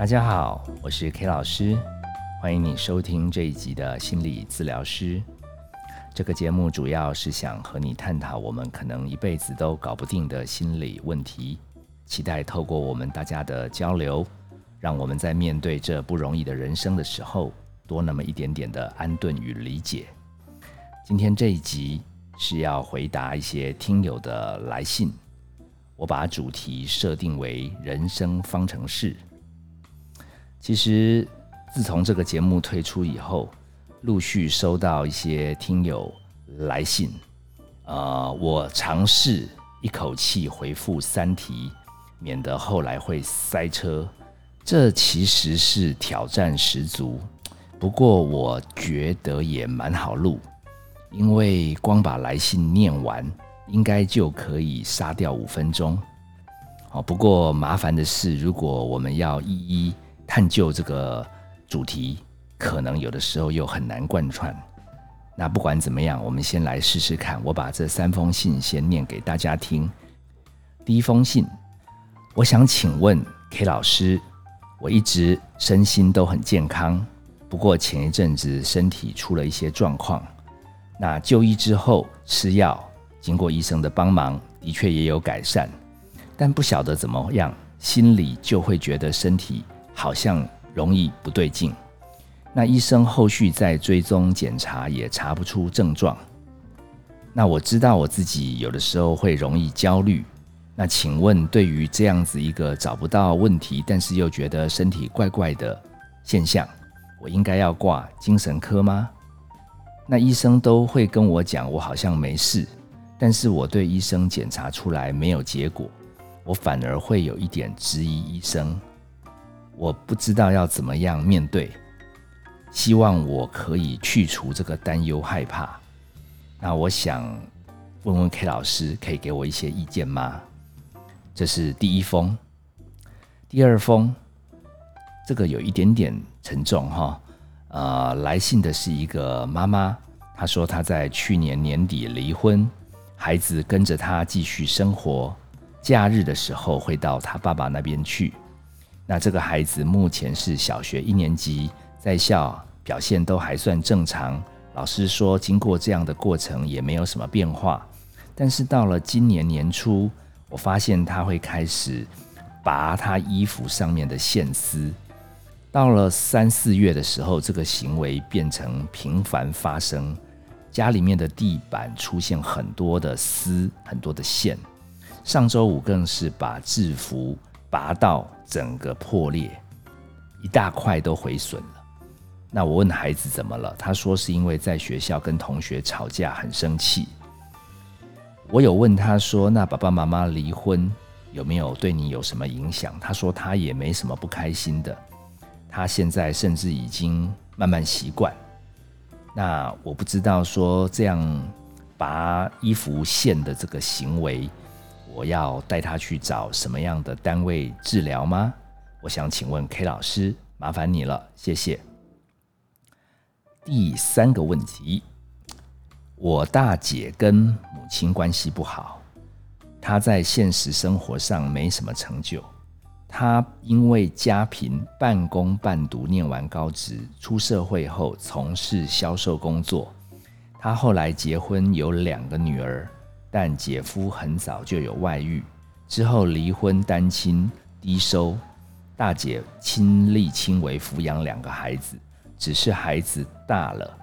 大家好，我是 K 老师，欢迎你收听这一集的心理治疗师。这个节目主要是想和你探讨我们可能一辈子都搞不定的心理问题，期待透过我们大家的交流，让我们在面对这不容易的人生的时候，多那么一点点的安顿与理解。今天这一集是要回答一些听友的来信，我把主题设定为人生方程式。其实自从这个节目推出以后，陆续收到一些听友来信，呃，我尝试一口气回复三题，免得后来会塞车。这其实是挑战十足，不过我觉得也蛮好录，因为光把来信念完，应该就可以杀掉五分钟。好，不过麻烦的是，如果我们要一一探究这个主题。可能有的时候又很难贯穿。那不管怎么样，我们先来试试看。我把这三封信先念给大家听。第一封信，我想请问 K 老师，我一直身心都很健康，不过前一阵子身体出了一些状况。那就医之后吃药，经过医生的帮忙，的确也有改善，但不晓得怎么样，心里就会觉得身体好像容易不对劲。那医生后续再追踪检查也查不出症状。那我知道我自己有的时候会容易焦虑。那请问，对于这样子一个找不到问题，但是又觉得身体怪怪的现象，我应该要挂精神科吗？那医生都会跟我讲，我好像没事，但是我对医生检查出来没有结果，我反而会有一点质疑医生。我不知道要怎么样面对。希望我可以去除这个担忧害怕。那我想问问 K 老师，可以给我一些意见吗？这是第一封。第二封，这个有一点点沉重哈。呃，来信的是一个妈妈，她说她在去年年底离婚，孩子跟着她继续生活，假日的时候会到她爸爸那边去。那这个孩子目前是小学一年级。在校表现都还算正常，老师说经过这样的过程也没有什么变化。但是到了今年年初，我发现他会开始拔他衣服上面的线丝。到了三四月的时候，这个行为变成频繁发生，家里面的地板出现很多的丝，很多的线。上周五更是把制服拔到整个破裂，一大块都毁损了。那我问孩子怎么了？他说是因为在学校跟同学吵架，很生气。我有问他说：“那爸爸妈妈离婚有没有对你有什么影响？”他说他也没什么不开心的。他现在甚至已经慢慢习惯。那我不知道说这样拔衣服线的这个行为，我要带他去找什么样的单位治疗吗？我想请问 K 老师，麻烦你了，谢谢。第三个问题，我大姐跟母亲关系不好，她在现实生活上没什么成就。她因为家贫，半工半读，念完高职，出社会后从事销售工作。她后来结婚，有两个女儿，但姐夫很早就有外遇，之后离婚，单亲，低收，大姐亲力亲为抚养两个孩子。只是孩子大了，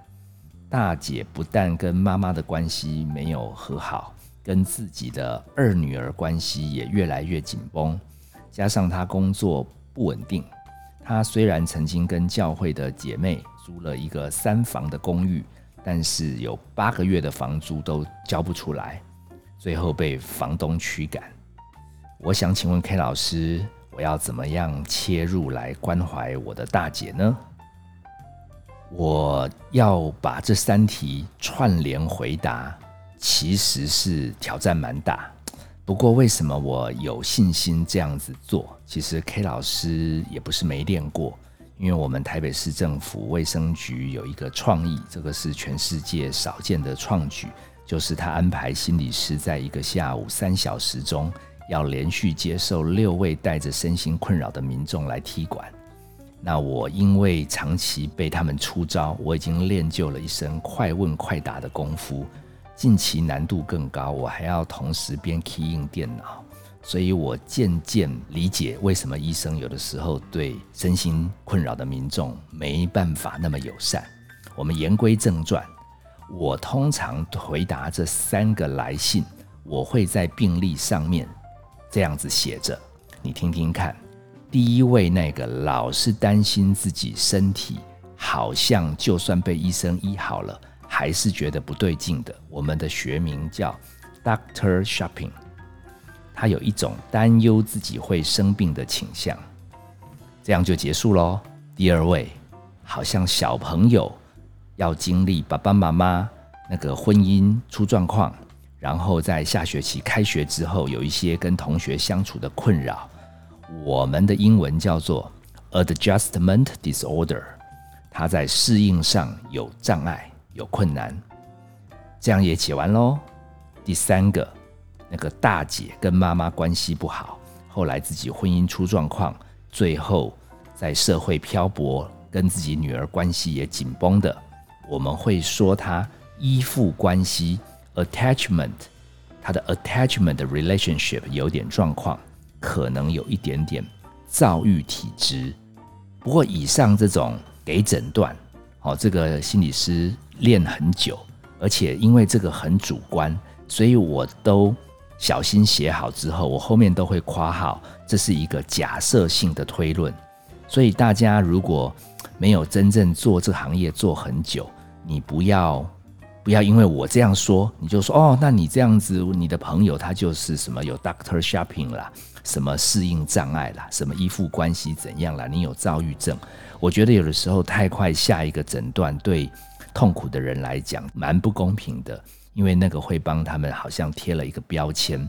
大姐不但跟妈妈的关系没有和好，跟自己的二女儿关系也越来越紧绷。加上她工作不稳定，她虽然曾经跟教会的姐妹租了一个三房的公寓，但是有八个月的房租都交不出来，最后被房东驱赶。我想请问 K 老师，我要怎么样切入来关怀我的大姐呢？我要把这三题串联回答，其实是挑战蛮大。不过，为什么我有信心这样子做？其实 K 老师也不是没练过，因为我们台北市政府卫生局有一个创意，这个是全世界少见的创举，就是他安排心理师在一个下午三小时中，要连续接受六位带着身心困扰的民众来踢馆。那我因为长期被他们出招，我已经练就了一身快问快答的功夫。近期难度更高，我还要同时边 key in 电脑，所以我渐渐理解为什么医生有的时候对身心困扰的民众没办法那么友善。我们言归正传，我通常回答这三个来信，我会在病历上面这样子写着，你听听看。第一位那个老是担心自己身体好像就算被医生医好了，还是觉得不对劲的。我们的学名叫 Doctor Shopping，他有一种担忧自己会生病的倾向。这样就结束喽。第二位好像小朋友要经历爸爸妈妈那个婚姻出状况，然后在下学期开学之后有一些跟同学相处的困扰。我们的英文叫做 adjustment disorder，他在适应上有障碍、有困难。这样也写完喽。第三个，那个大姐跟妈妈关系不好，后来自己婚姻出状况，最后在社会漂泊，跟自己女儿关系也紧绷的，我们会说她依附关系 attachment，她的 attachment 的 relationship 有点状况。可能有一点点躁郁体质，不过以上这种给诊断，哦，这个心理师练很久，而且因为这个很主观，所以我都小心写好之后，我后面都会夸号，这是一个假设性的推论。所以大家如果没有真正做这行业做很久，你不要不要因为我这样说，你就说哦，那你这样子，你的朋友他就是什么有 doctor shopping 啦。什么适应障碍啦，什么依附关系怎样啦？你有躁郁症，我觉得有的时候太快下一个诊断，对痛苦的人来讲蛮不公平的，因为那个会帮他们好像贴了一个标签，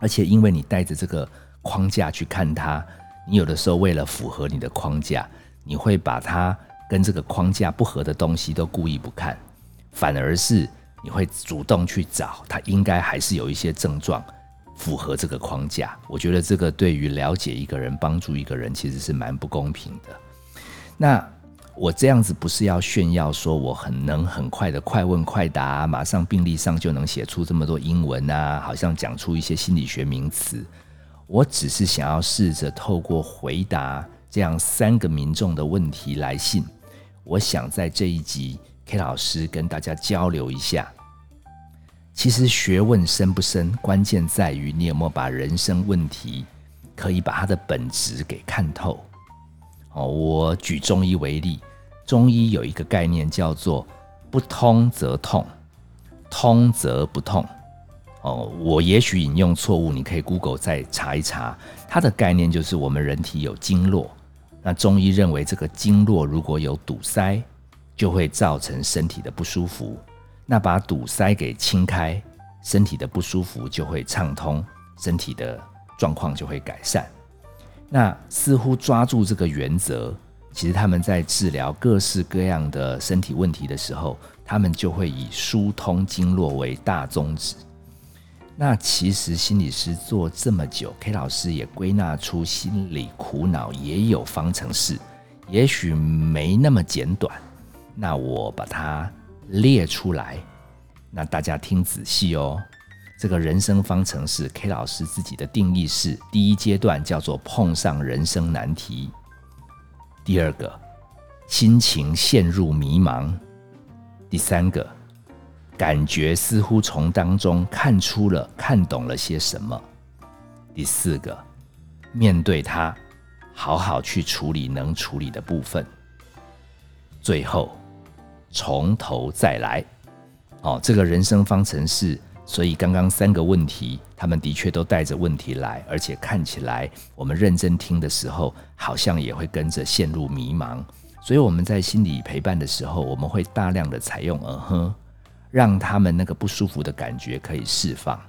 而且因为你带着这个框架去看他，你有的时候为了符合你的框架，你会把他跟这个框架不合的东西都故意不看，反而是你会主动去找他，应该还是有一些症状。符合这个框架，我觉得这个对于了解一个人、帮助一个人，其实是蛮不公平的。那我这样子不是要炫耀说我很能很快的快问快答，马上病历上就能写出这么多英文啊，好像讲出一些心理学名词。我只是想要试着透过回答这样三个民众的问题来信，我想在这一集 K 老师跟大家交流一下。其实学问深不深，关键在于你有没有把人生问题可以把它的本质给看透。哦，我举中医为例，中医有一个概念叫做“不通则痛，通则不痛”。哦，我也许引用错误，你可以 Google 再查一查。它的概念就是我们人体有经络，那中医认为这个经络如果有堵塞，就会造成身体的不舒服。那把堵塞给清开，身体的不舒服就会畅通，身体的状况就会改善。那似乎抓住这个原则，其实他们在治疗各式各样的身体问题的时候，他们就会以疏通经络为大宗旨。那其实心理师做这么久，K 老师也归纳出心理苦恼也有方程式，也许没那么简短。那我把它。列出来，那大家听仔细哦。这个人生方程式，K 老师自己的定义是：第一阶段叫做碰上人生难题；第二个，心情陷入迷茫；第三个，感觉似乎从当中看出了、看懂了些什么；第四个，面对它，好好去处理能处理的部分；最后。从头再来，哦，这个人生方程式，所以刚刚三个问题，他们的确都带着问题来，而且看起来我们认真听的时候，好像也会跟着陷入迷茫。所以我们在心理陪伴的时候，我们会大量的采用嗯哼，让他们那个不舒服的感觉可以释放。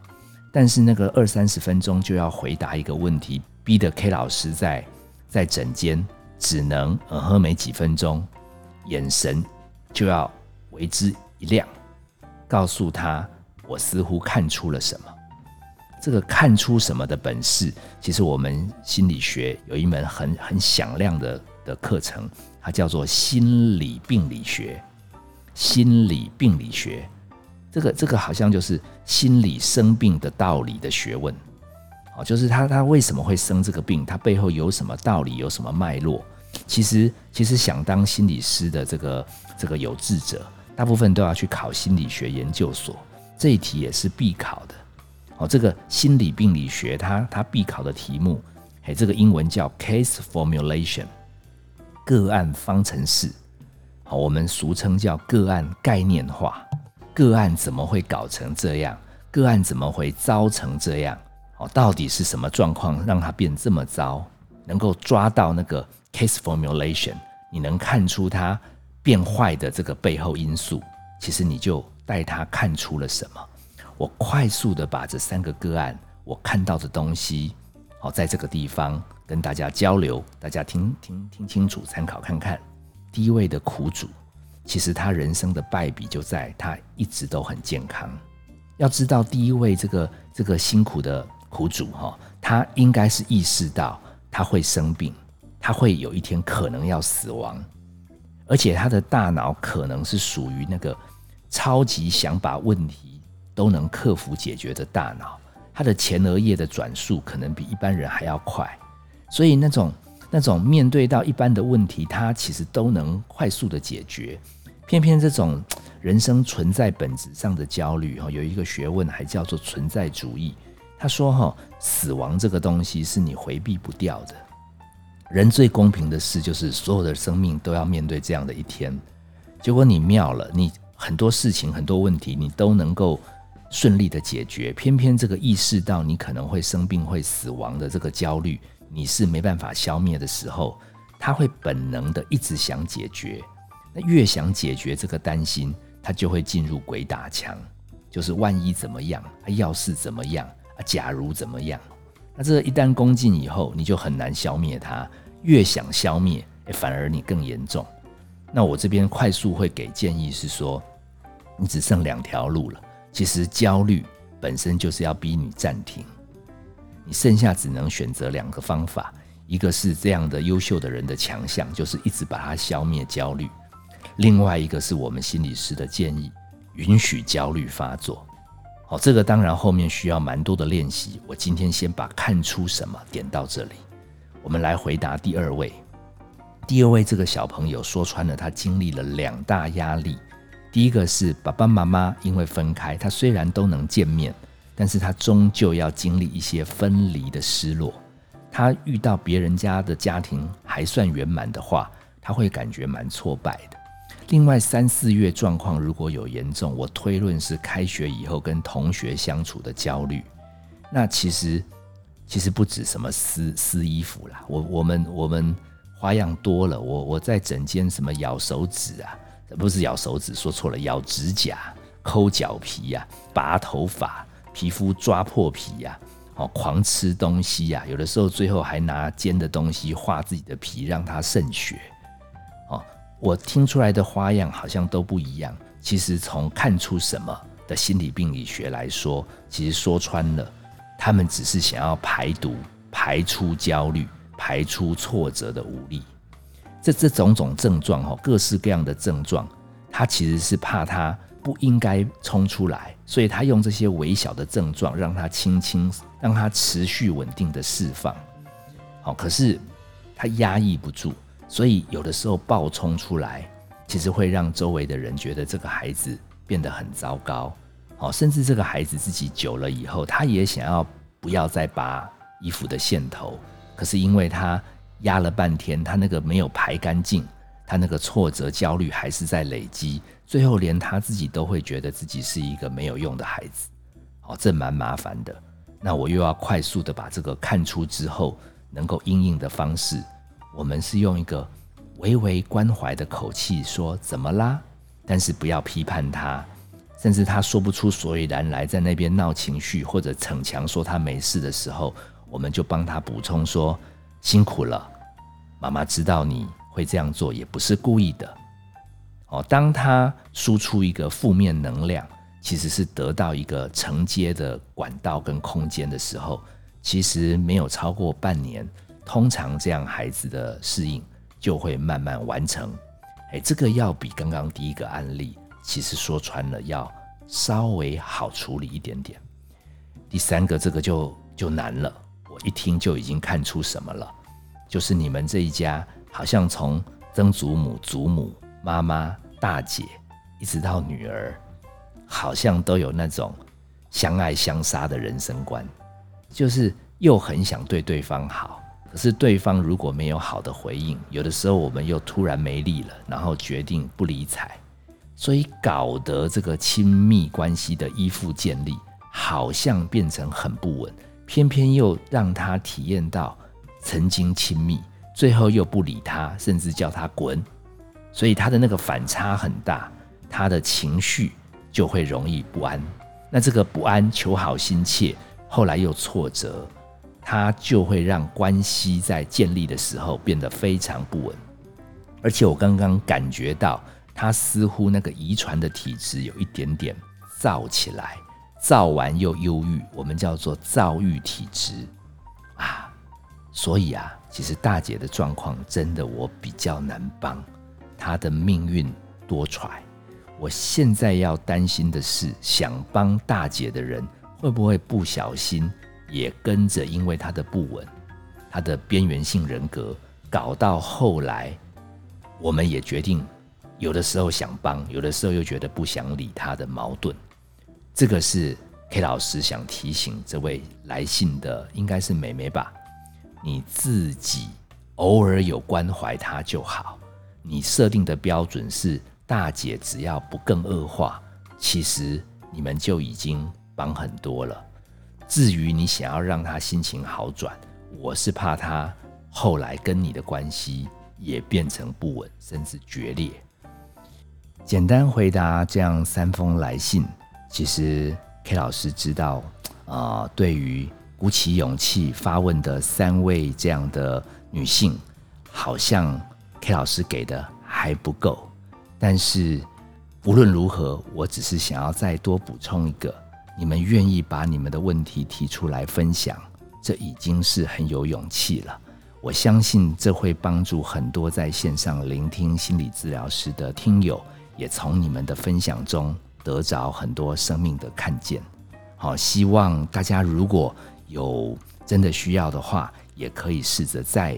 但是那个二三十分钟就要回答一个问题，逼得 K 老师在在诊间只能嗯哼没几分钟，眼神。就要为之一亮，告诉他我似乎看出了什么。这个看出什么的本事，其实我们心理学有一门很很响亮的的课程，它叫做心理病理学。心理病理学，这个这个好像就是心理生病的道理的学问。哦，就是他他为什么会生这个病？他背后有什么道理？有什么脉络？其实其实想当心理师的这个这个有志者，大部分都要去考心理学研究所。这一题也是必考的。哦，这个心理病理学，它它必考的题目，哎，这个英文叫 case formulation，个案方程式。好，我们俗称叫个案概念化。个案怎么会搞成这样？个案怎么会糟成这样？哦，到底是什么状况让它变这么糟？能够抓到那个 case formulation，你能看出它变坏的这个背后因素，其实你就带他看出了什么。我快速的把这三个个案我看到的东西，好，在这个地方跟大家交流，大家听听听清楚，参考看看。第一位的苦主，其实他人生的败笔就在他一直都很健康。要知道，第一位这个这个辛苦的苦主哈，他应该是意识到他会生病，他会有一天可能要死亡，而且他的大脑可能是属于那个超级想把问题都能克服解决的大脑，他的前额叶的转速可能比一般人还要快，所以那种。那种面对到一般的问题，他其实都能快速的解决。偏偏这种人生存在本质上的焦虑，哈，有一个学问还叫做存在主义。他说，哈，死亡这个东西是你回避不掉的。人最公平的事就是所有的生命都要面对这样的一天。结果你妙了，你很多事情、很多问题你都能够顺利的解决。偏偏这个意识到你可能会生病、会死亡的这个焦虑。你是没办法消灭的时候，他会本能的一直想解决。那越想解决这个担心，他就会进入鬼打墙，就是万一怎么样，要是怎么样，啊，假如怎么样。那这一旦攻进以后，你就很难消灭它。越想消灭，反而你更严重。那我这边快速会给建议是说，你只剩两条路了。其实焦虑本身就是要逼你暂停。你剩下只能选择两个方法，一个是这样的优秀的人的强项，就是一直把它消灭焦虑；另外一个是我们心理师的建议，允许焦虑发作。好，这个当然后面需要蛮多的练习。我今天先把看出什么点到这里，我们来回答第二位。第二位这个小朋友说穿了，他经历了两大压力。第一个是爸爸妈妈因为分开，他虽然都能见面。但是他终究要经历一些分离的失落。他遇到别人家的家庭还算圆满的话，他会感觉蛮挫败的。另外三四月状况如果有严重，我推论是开学以后跟同学相处的焦虑。那其实其实不止什么撕撕衣服啦，我我们我们花样多了。我我在整间什么咬手指啊，不是咬手指，说错了，咬指甲、抠脚皮呀、拔头发。皮肤抓破皮呀，哦，狂吃东西呀，有的时候最后还拿尖的东西划自己的皮，让它渗血。哦，我听出来的花样好像都不一样。其实从看出什么的心理病理学来说，其实说穿了，他们只是想要排毒、排出焦虑、排出挫折的无力。这这种种症状，哈，各式各样的症状，他其实是怕他。不应该冲出来，所以他用这些微小的症状，让他轻轻，让他持续稳定的释放。好，可是他压抑不住，所以有的时候暴冲出来，其实会让周围的人觉得这个孩子变得很糟糕。好，甚至这个孩子自己久了以后，他也想要不要再拔衣服的线头，可是因为他压了半天，他那个没有排干净。他那个挫折、焦虑还是在累积，最后连他自己都会觉得自己是一个没有用的孩子，哦，这蛮麻烦的。那我又要快速的把这个看出之后，能够应应的方式，我们是用一个微微关怀的口气说：“怎么啦？”但是不要批判他，甚至他说不出所以然来，在那边闹情绪或者逞强说他没事的时候，我们就帮他补充说：“辛苦了，妈妈知道你。”会这样做也不是故意的，哦。当他输出一个负面能量，其实是得到一个承接的管道跟空间的时候，其实没有超过半年，通常这样孩子的适应就会慢慢完成。哎，这个要比刚刚第一个案例，其实说穿了要稍微好处理一点点。第三个这个就就难了，我一听就已经看出什么了，就是你们这一家好像从曾祖母、祖母、妈妈、大姐，一直到女儿，好像都有那种相爱相杀的人生观，就是又很想对对方好，可是对方如果没有好的回应，有的时候我们又突然没力了，然后决定不理睬，所以搞得这个亲密关系的依附建立。好像变成很不稳，偏偏又让他体验到曾经亲密，最后又不理他，甚至叫他滚，所以他的那个反差很大，他的情绪就会容易不安。那这个不安、求好心切，后来又挫折，他就会让关系在建立的时候变得非常不稳。而且我刚刚感觉到，他似乎那个遗传的体质有一点点燥起来。躁完又忧郁，我们叫做躁郁体质啊。所以啊，其实大姐的状况真的我比较难帮，她的命运多舛。我现在要担心的是，想帮大姐的人会不会不小心也跟着，因为她的不稳，她的边缘性人格，搞到后来，我们也决定有的时候想帮，有的时候又觉得不想理她的矛盾。这个是 K 老师想提醒这位来信的，应该是美眉吧？你自己偶尔有关怀她就好。你设定的标准是大姐只要不更恶化，其实你们就已经帮很多了。至于你想要让她心情好转，我是怕她后来跟你的关系也变成不稳，甚至决裂。简单回答这样三封来信。其实 K 老师知道，啊，对于鼓起勇气发问的三位这样的女性，好像 K 老师给的还不够。但是无论如何，我只是想要再多补充一个：你们愿意把你们的问题提出来分享，这已经是很有勇气了。我相信这会帮助很多在线上聆听心理治疗师的听友，也从你们的分享中。得着很多生命的看见，好，希望大家如果有真的需要的话，也可以试着再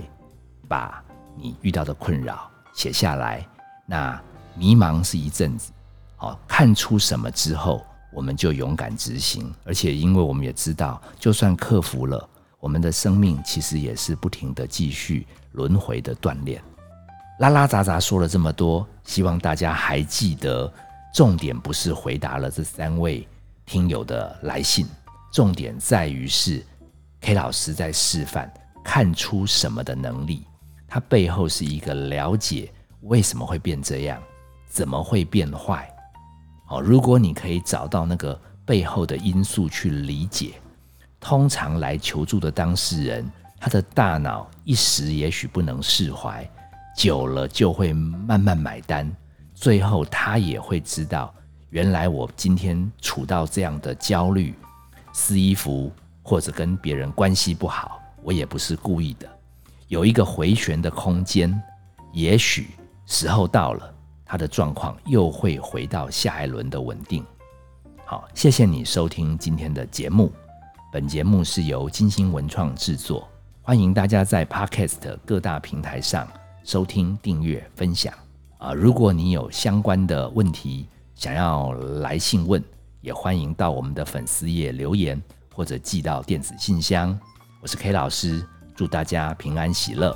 把你遇到的困扰写下来。那迷茫是一阵子，好，看出什么之后，我们就勇敢执行。而且，因为我们也知道，就算克服了，我们的生命其实也是不停的继续轮回的锻炼。拉拉杂杂说了这么多，希望大家还记得。重点不是回答了这三位听友的来信，重点在于是 K 老师在示范看出什么的能力。他背后是一个了解为什么会变这样，怎么会变坏。哦，如果你可以找到那个背后的因素去理解，通常来求助的当事人，他的大脑一时也许不能释怀，久了就会慢慢买单。最后，他也会知道，原来我今天处到这样的焦虑、撕衣服或者跟别人关系不好，我也不是故意的，有一个回旋的空间，也许时候到了，他的状况又会回到下一轮的稳定。好，谢谢你收听今天的节目，本节目是由金星文创制作，欢迎大家在 Podcast 各大平台上收听、订阅、分享。啊，如果你有相关的问题想要来信问，也欢迎到我们的粉丝页留言，或者寄到电子信箱。我是 K 老师，祝大家平安喜乐。